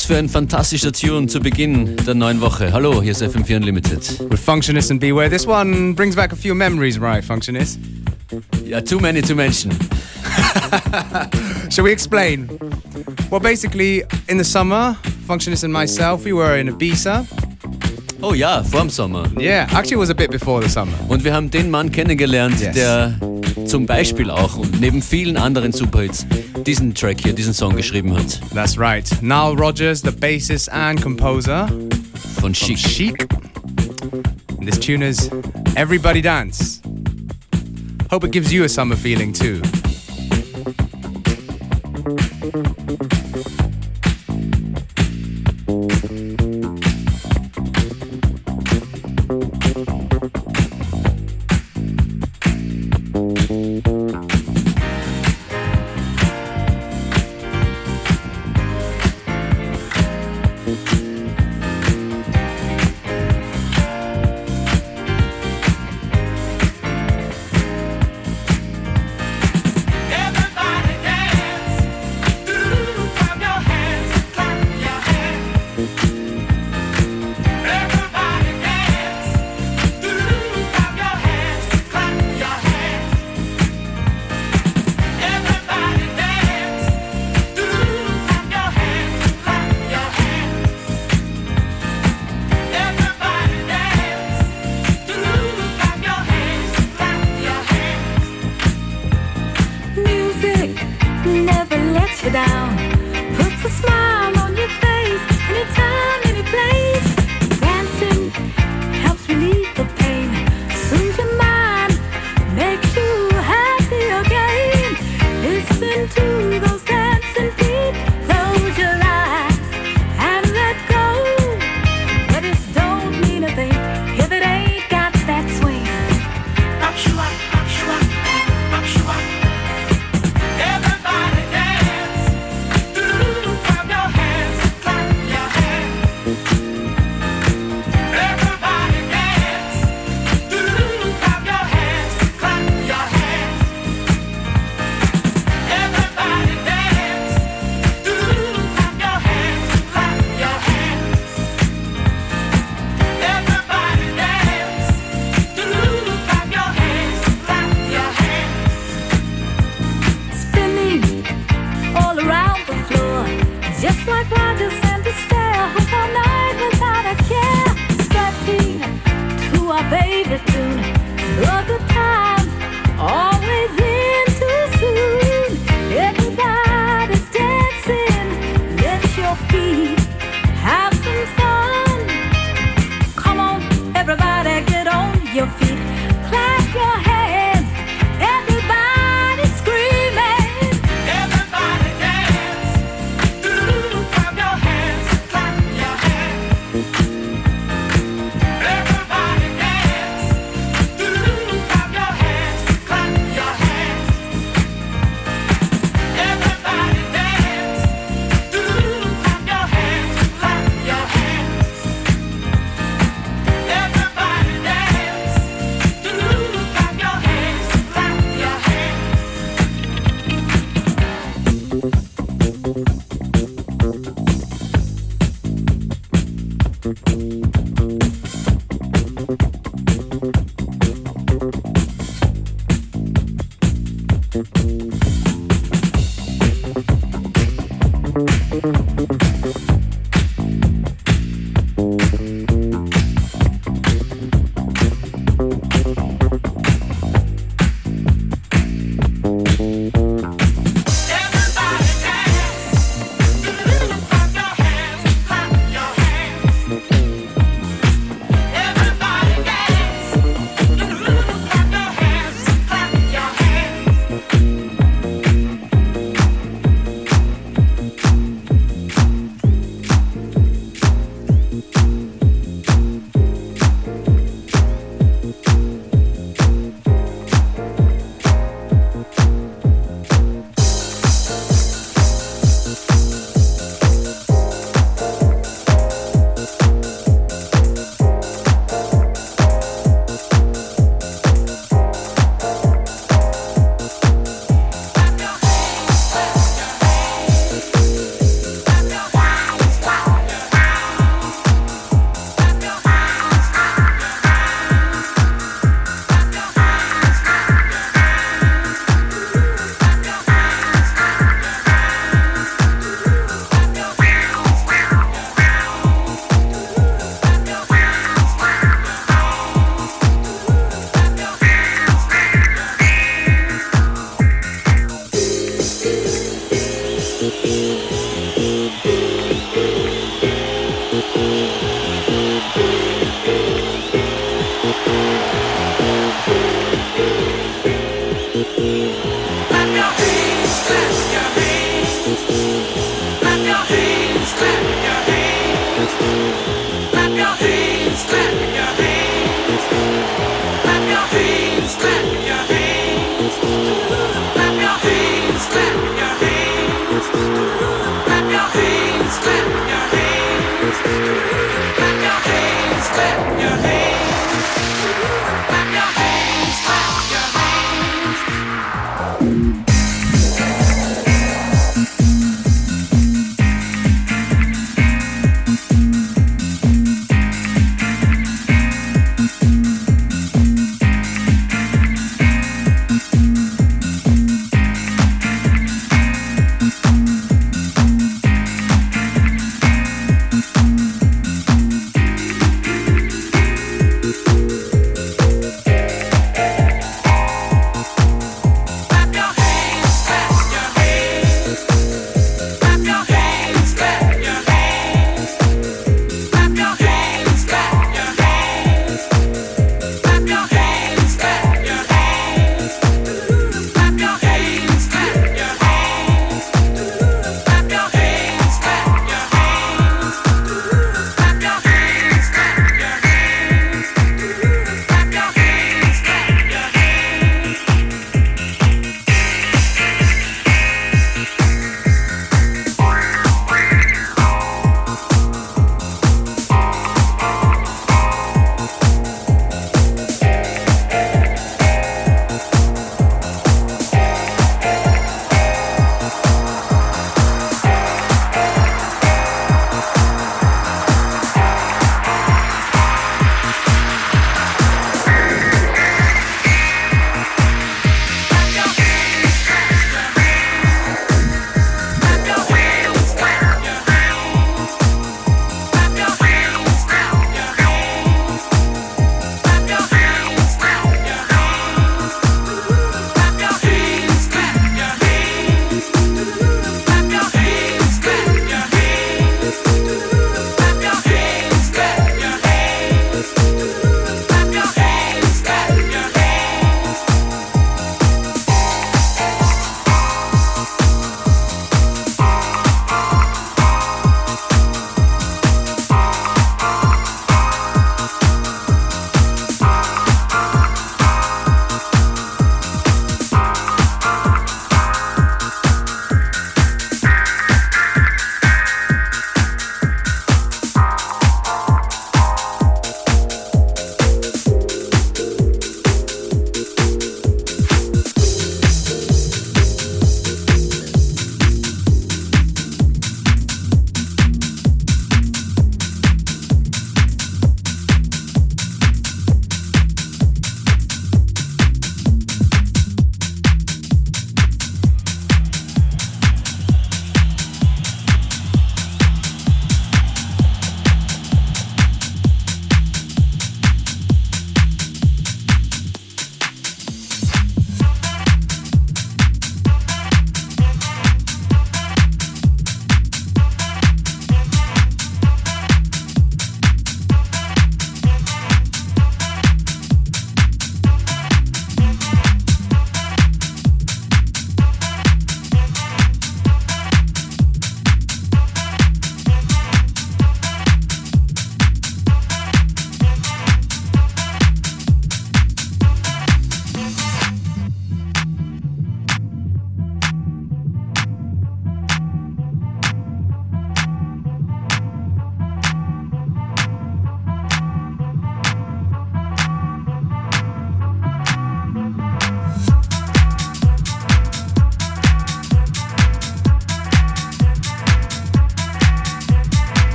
Was für ein fantastischer Tune zu Beginn der neuen Woche. Hallo, hier ist FM4 Unlimited. With Functionist and Beware, this one brings back a few memories, right, Functionist? Yeah, too many to mention. Shall we explain? Well, basically, in the summer, Functionist and myself, we were in Ibiza. Oh ja, vor dem Sommer. Yeah, actually it was a bit before the summer. Und wir haben den Mann kennengelernt, yes. der zum Beispiel auch und neben vielen anderen Superhits diesen Track hier, diesen Song geschrieben hat. That's right. Nile Rodgers, the bassist and composer von Chic. Von Chic. And this tune is Everybody Dance. Hope it gives you a summer feeling too.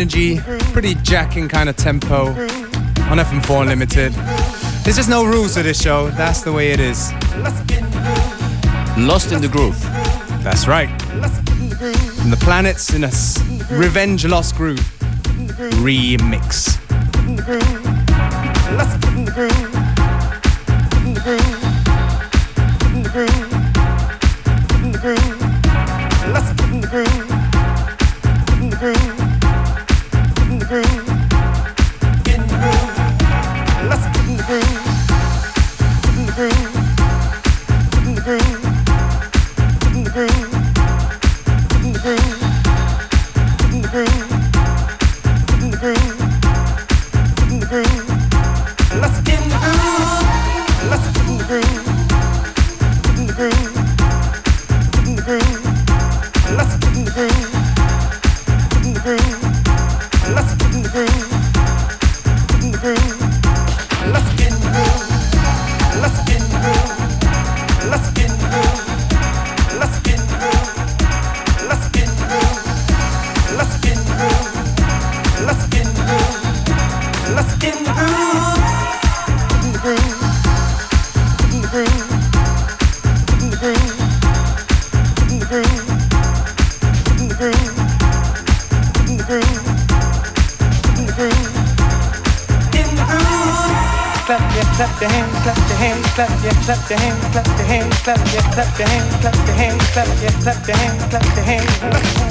Energy, pretty jacking kind of tempo on FM4 Unlimited. There's just no rules to this show. That's the way it is. Lost in the Groove. That's right. And the planets in a Revenge Lost Groove remix. Clap your hands, clap your hands, clap your clap your hands, clap your hands, clap your clap your hands, clap your hands.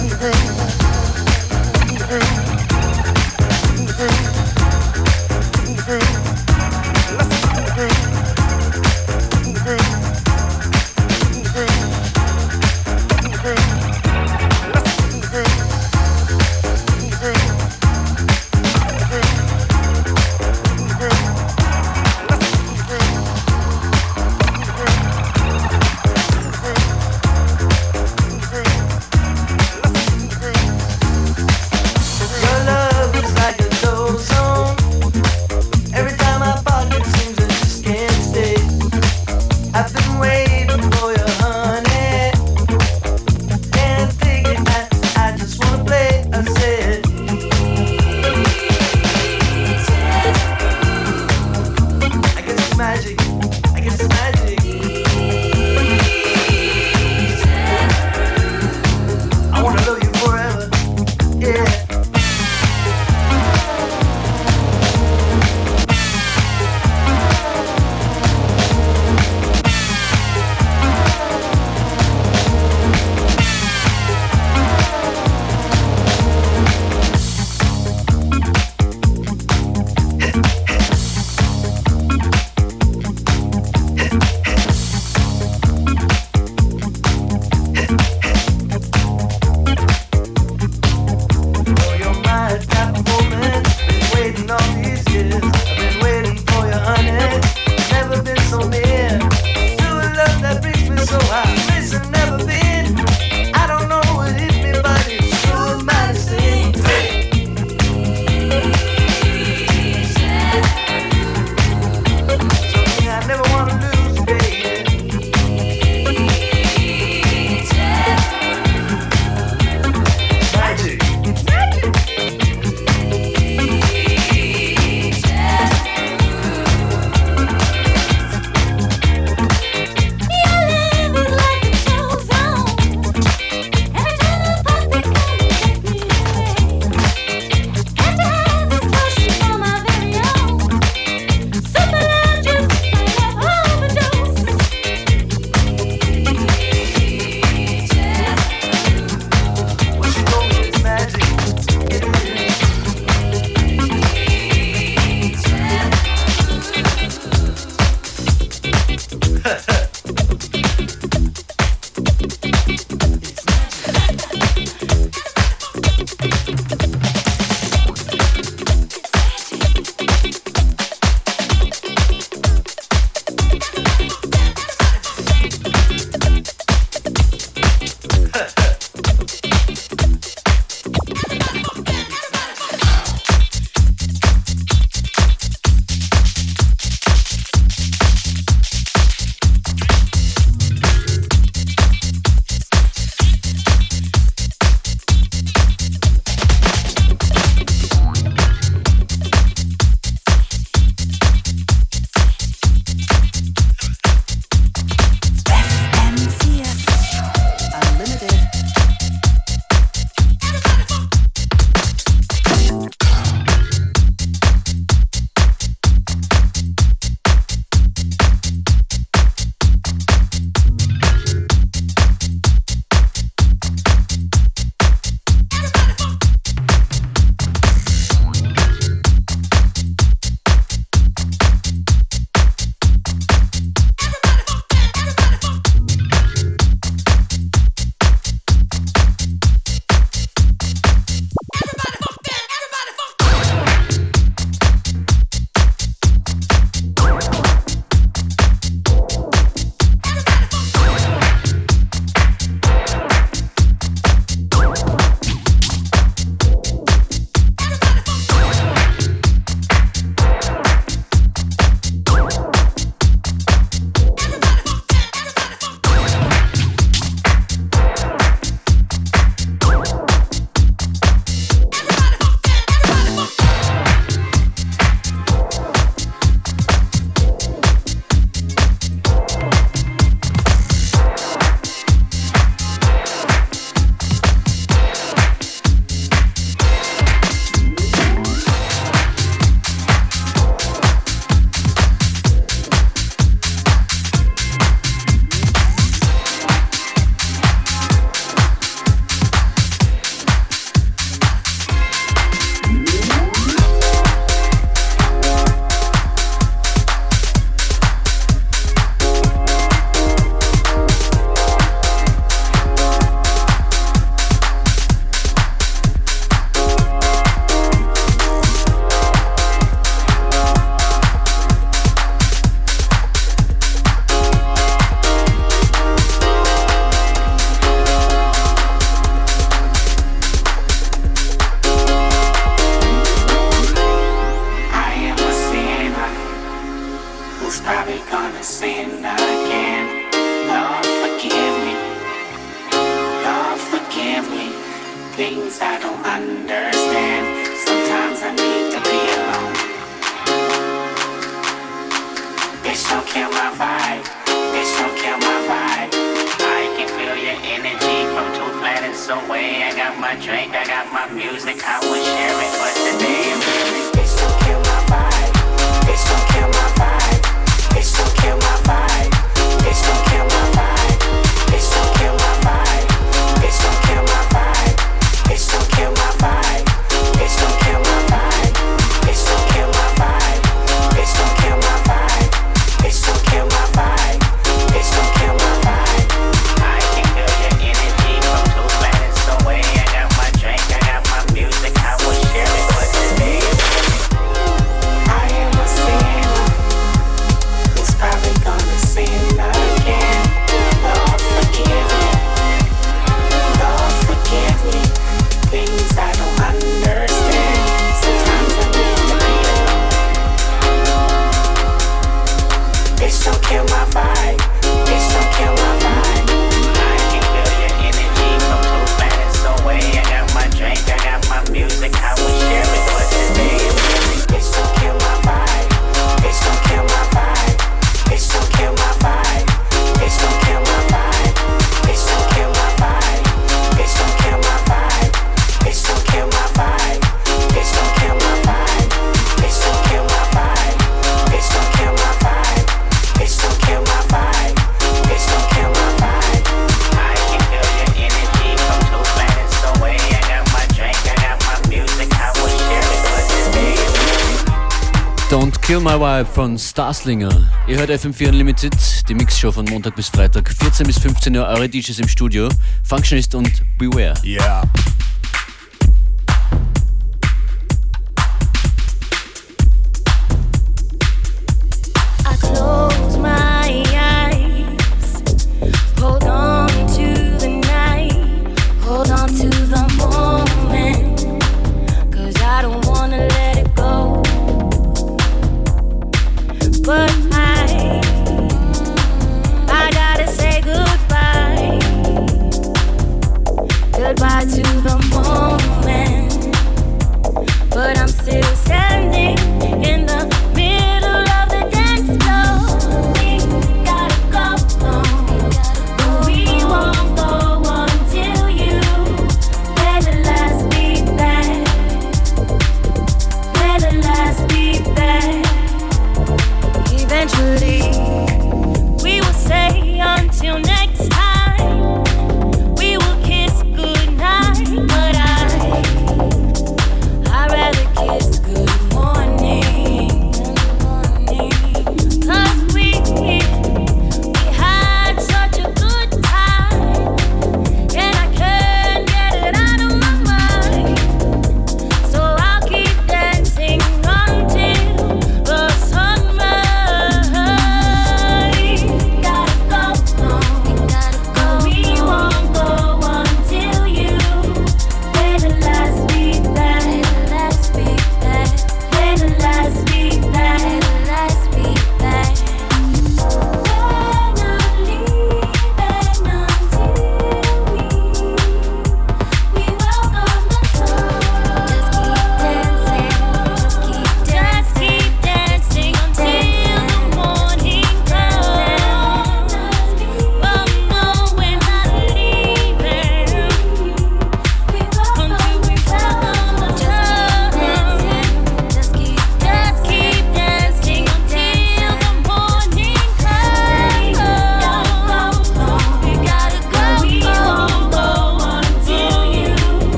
things I don't understand. Sometimes I need to be alone. Bitch, don't kill my vibe. Bitch, don't kill my vibe. I can feel your energy from two planets away. I got my drink, I got my music. I would share it, but today I'm really. Bitch, kill my vibe. It's don't kill my vibe. It's don't kill my vibe. Bitch, don't kill my vibe. Kill My Vibe von Starslinger. Ihr hört FM4 Unlimited, die Mixshow von Montag bis Freitag, 14 bis 15 Uhr, eure DJs im Studio, Functionist und Beware. Yeah.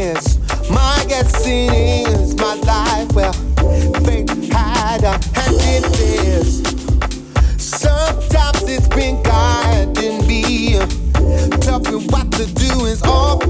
is. My destiny is my life. Well, fate had a hand in this. Sometimes it's been guiding me. Tell me what to do is all.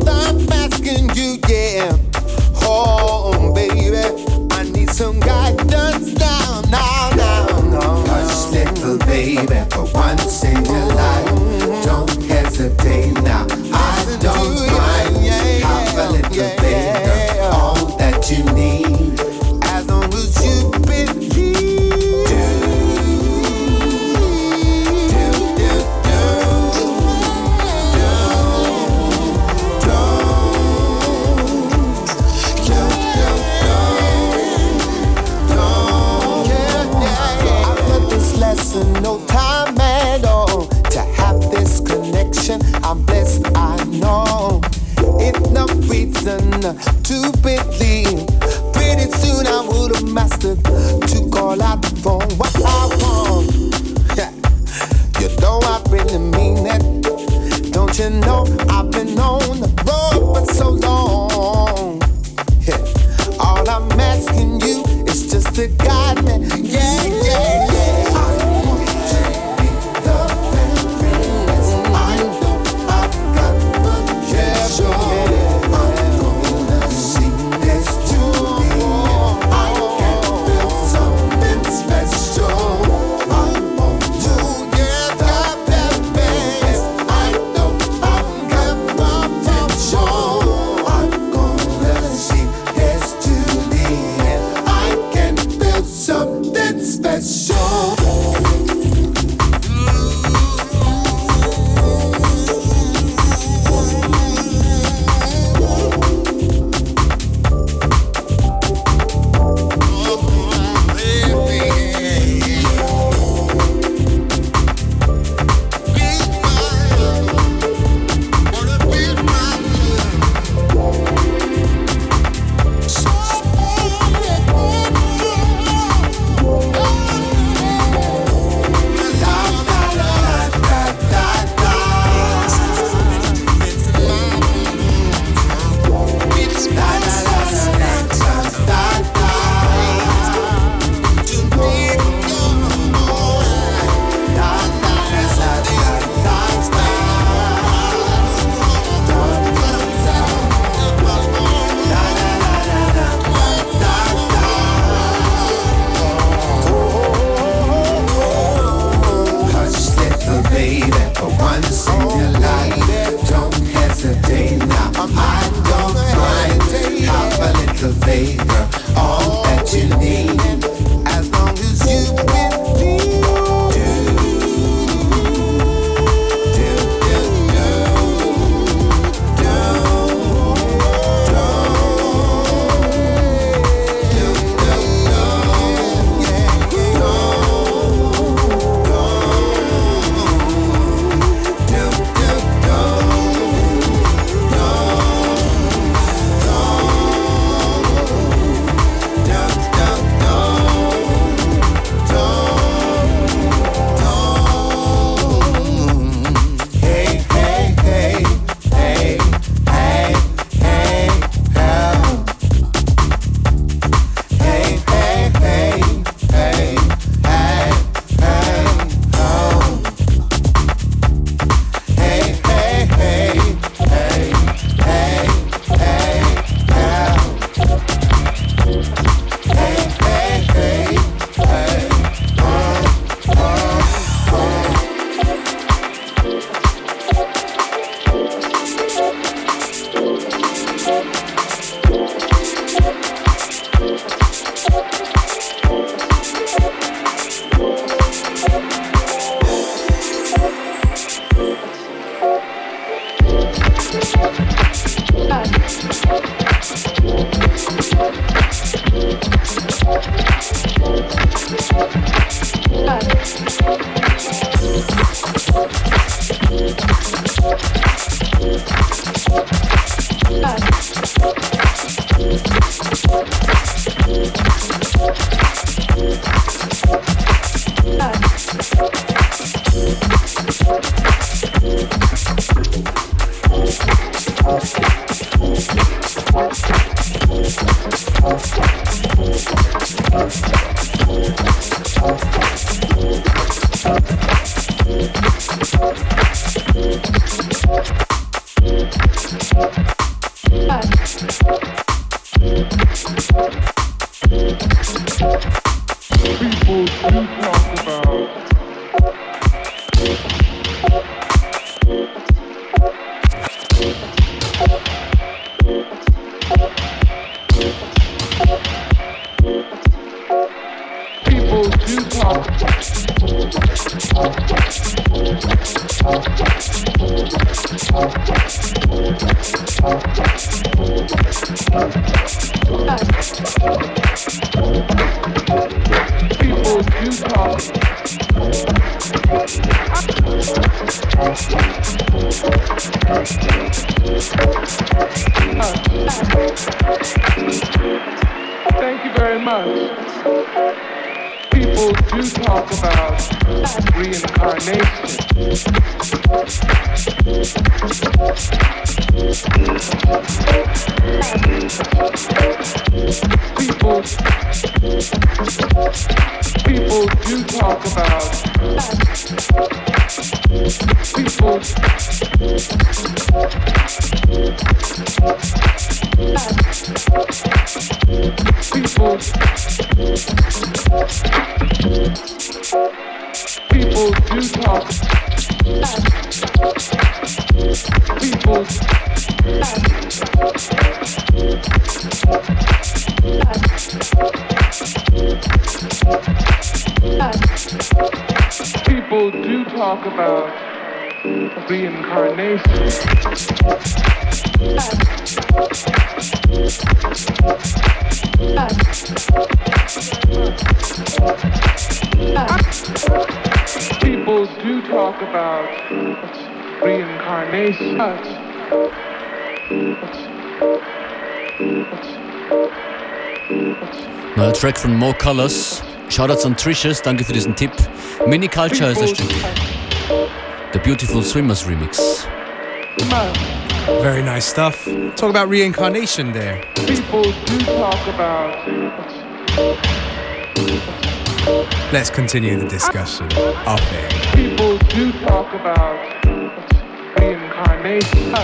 People do talk about reincarnation. Neuer Track von Mo Kolours. Shoutouts an Tricious, danke für diesen Tipp. Mini Culture heißt das Stück. The Beautiful Swimmers Remix. Very nice stuff. Talk about reincarnation there. People do talk about Let's continue the discussion off air. people do talk about reincarnation.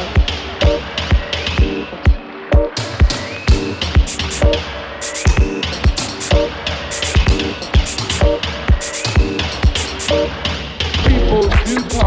People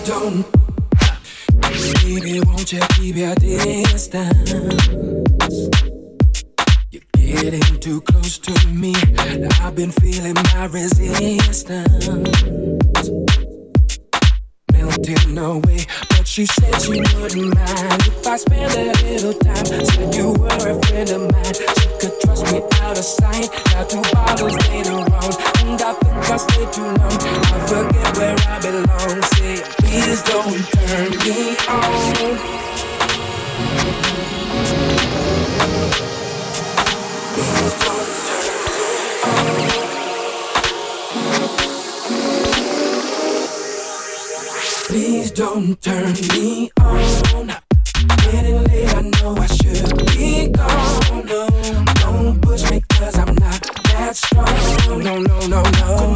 Please don't. Baby, won't you keep your distance? You're getting too close to me. I've been feeling my resistance melting away. But she said she wouldn't mind if I spend a little time. Said you were a friend of mine. She could trust me out of sight. Now two bottles later on, and I think I stayed too long. I forget where I belong. Say, please don't turn me on. Please don't Please don't turn me on. Getting late, I know I should be gone. Don't push me cause I'm not that strong. No, no, no, no.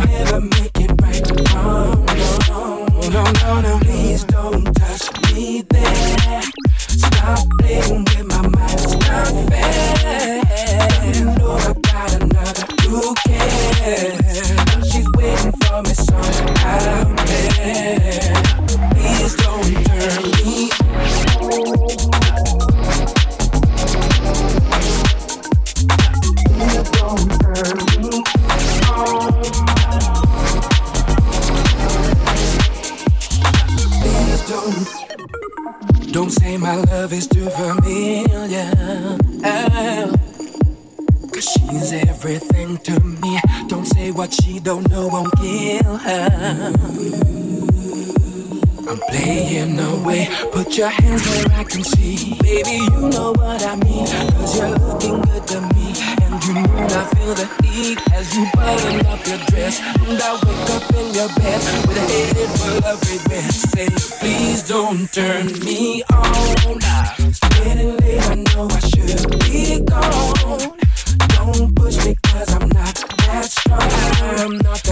She's everything to me. Don't say what she don't know won't kill her. I'm playing away. Put your hands where I can see. Baby, you know what I mean. Cause you're looking good to me. And you know I feel the heat as you button up your dress. And I wake up in your bed with a head full of regret. Say, please don't turn me on. It's getting late, I know I should be gone. Don't push me cause I'm not that strong. I'm not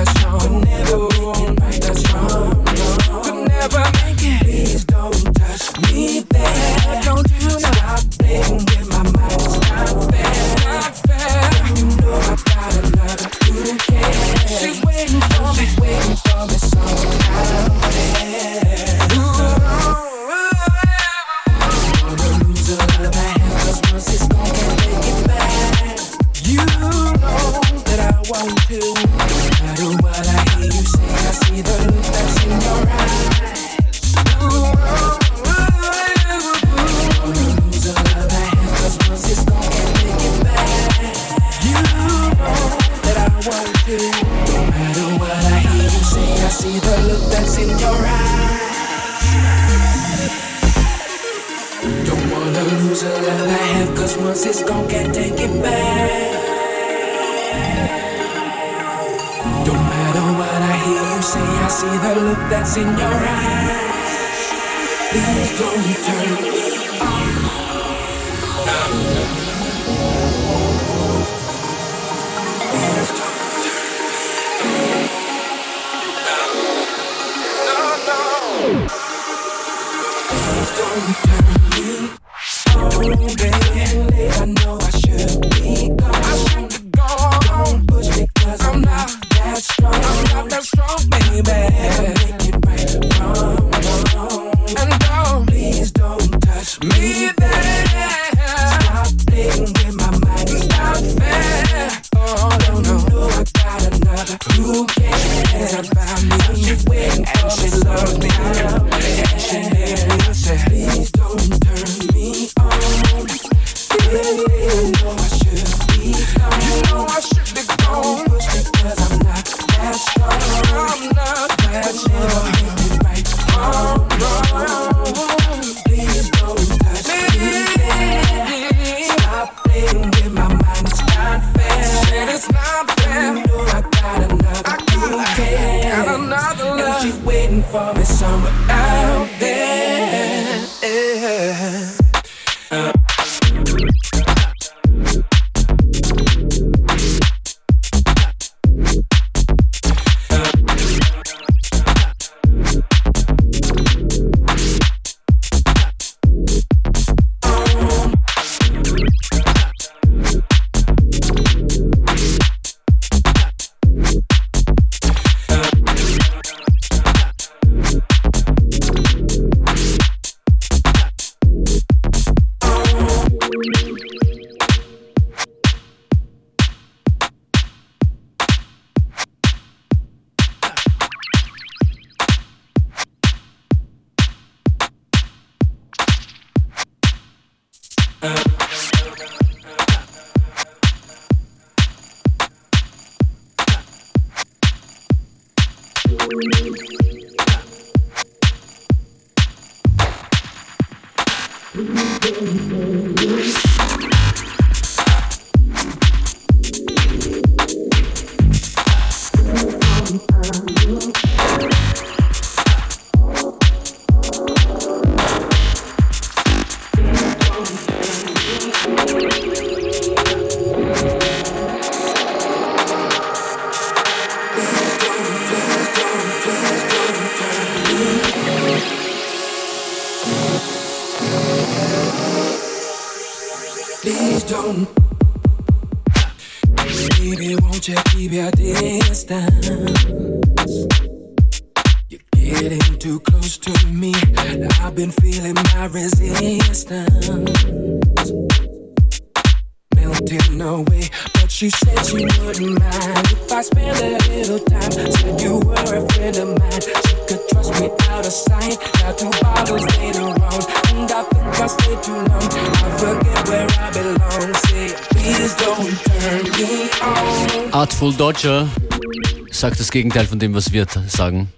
Dodger sagt das Gegenteil von dem, was wir sagen.